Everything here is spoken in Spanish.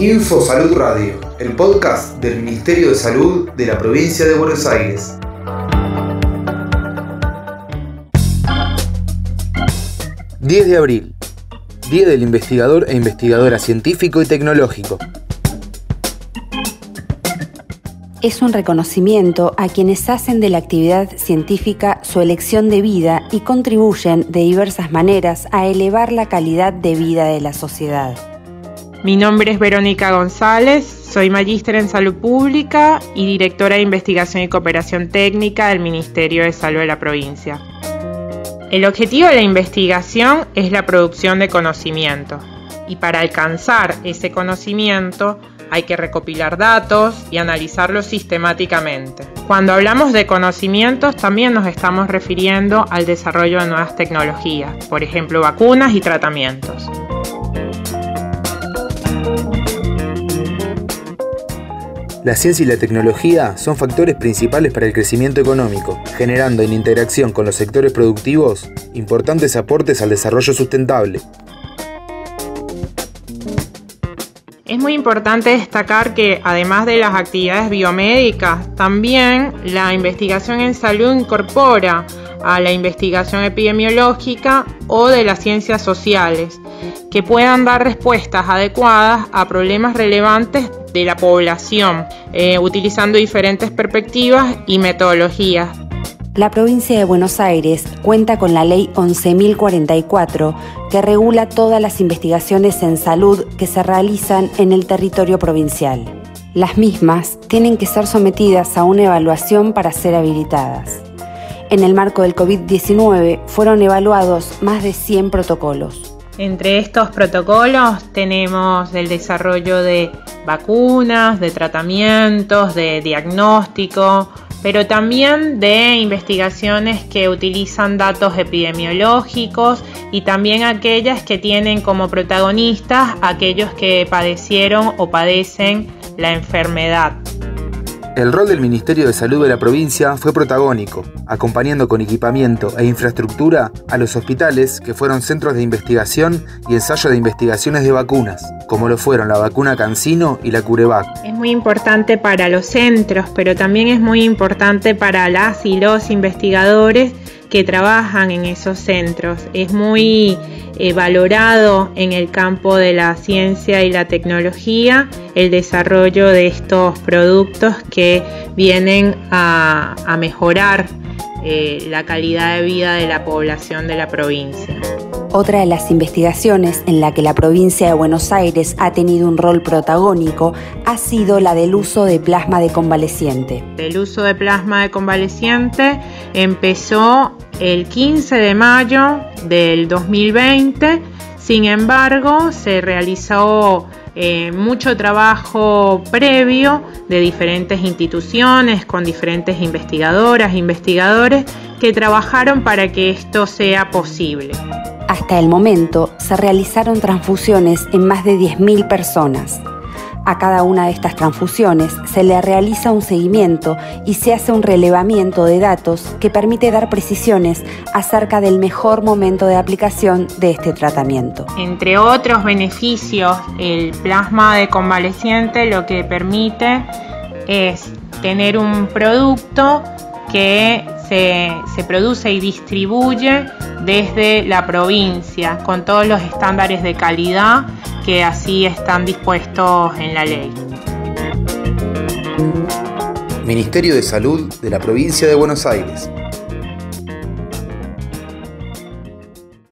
Info Salud Radio, el podcast del Ministerio de Salud de la provincia de Buenos Aires. ...10 de abril... Día del Investigador e Investigadora Científico y Tecnológico. es un reconocimiento a quienes hacen de la actividad científica su elección de vida y contribuyen de diversas maneras a elevar la calidad de vida de la sociedad. Mi nombre es Verónica González, soy magíster en salud pública y directora de investigación y cooperación técnica del Ministerio de Salud de la provincia. El objetivo de la investigación es la producción de conocimiento y para alcanzar ese conocimiento hay que recopilar datos y analizarlos sistemáticamente. Cuando hablamos de conocimientos también nos estamos refiriendo al desarrollo de nuevas tecnologías, por ejemplo vacunas y tratamientos. La ciencia y la tecnología son factores principales para el crecimiento económico, generando en interacción con los sectores productivos importantes aportes al desarrollo sustentable, Es muy importante destacar que además de las actividades biomédicas, también la investigación en salud incorpora a la investigación epidemiológica o de las ciencias sociales, que puedan dar respuestas adecuadas a problemas relevantes de la población, eh, utilizando diferentes perspectivas y metodologías la provincia de Buenos Aires cuenta con la ley 11.044 que regula todas las investigaciones en salud que se realizan en el territorio provincial. Las mismas tienen que ser sometidas a una evaluación para ser habilitadas. En el marco del COVID-19 fueron evaluados más de 100 protocolos. Entre estos protocolos tenemos el desarrollo de vacunas, de tratamientos, de diagnóstico, pero también de investigaciones que utilizan datos epidemiológicos y también aquellas que tienen como protagonistas aquellos que padecieron o padecen la enfermedad. El rol del Ministerio de Salud de la provincia fue protagónico, acompañando con equipamiento e infraestructura a los hospitales que fueron centros de investigación y ensayo de investigaciones de vacunas, como lo fueron la vacuna Cancino y la Curevac. Es muy importante para los centros, pero también es muy importante para las y los investigadores que trabajan en esos centros. Es muy eh, valorado en el campo de la ciencia y la tecnología el desarrollo de estos productos que vienen a, mejorar eh, la calidad de vida de la población de la provincia. Otra de las investigaciones en la que la provincia de Buenos Aires ha tenido un rol protagónico ha sido la del uso de plasma de convaleciente. El uso de plasma de convaleciente empezó el 15 de mayo del 2020, sin embargo se realizó eh, mucho trabajo previo de diferentes instituciones, con diferentes investigadoras, investigadores que trabajaron para que esto sea posible. Hasta el momento se realizaron transfusiones en más de 10.000 personas. A cada una de estas transfusiones se le realiza un seguimiento y se hace un relevamiento de datos que permite dar precisiones acerca del mejor momento de aplicación de este tratamiento. Entre otros beneficios, el plasma de convaleciente lo que permite es tener un producto que se, se, produce y distribuye desde la provincia con todos los estándares de calidad que así están dispuestos en la ley. Ministerio de Salud de la Provincia de Buenos Aires.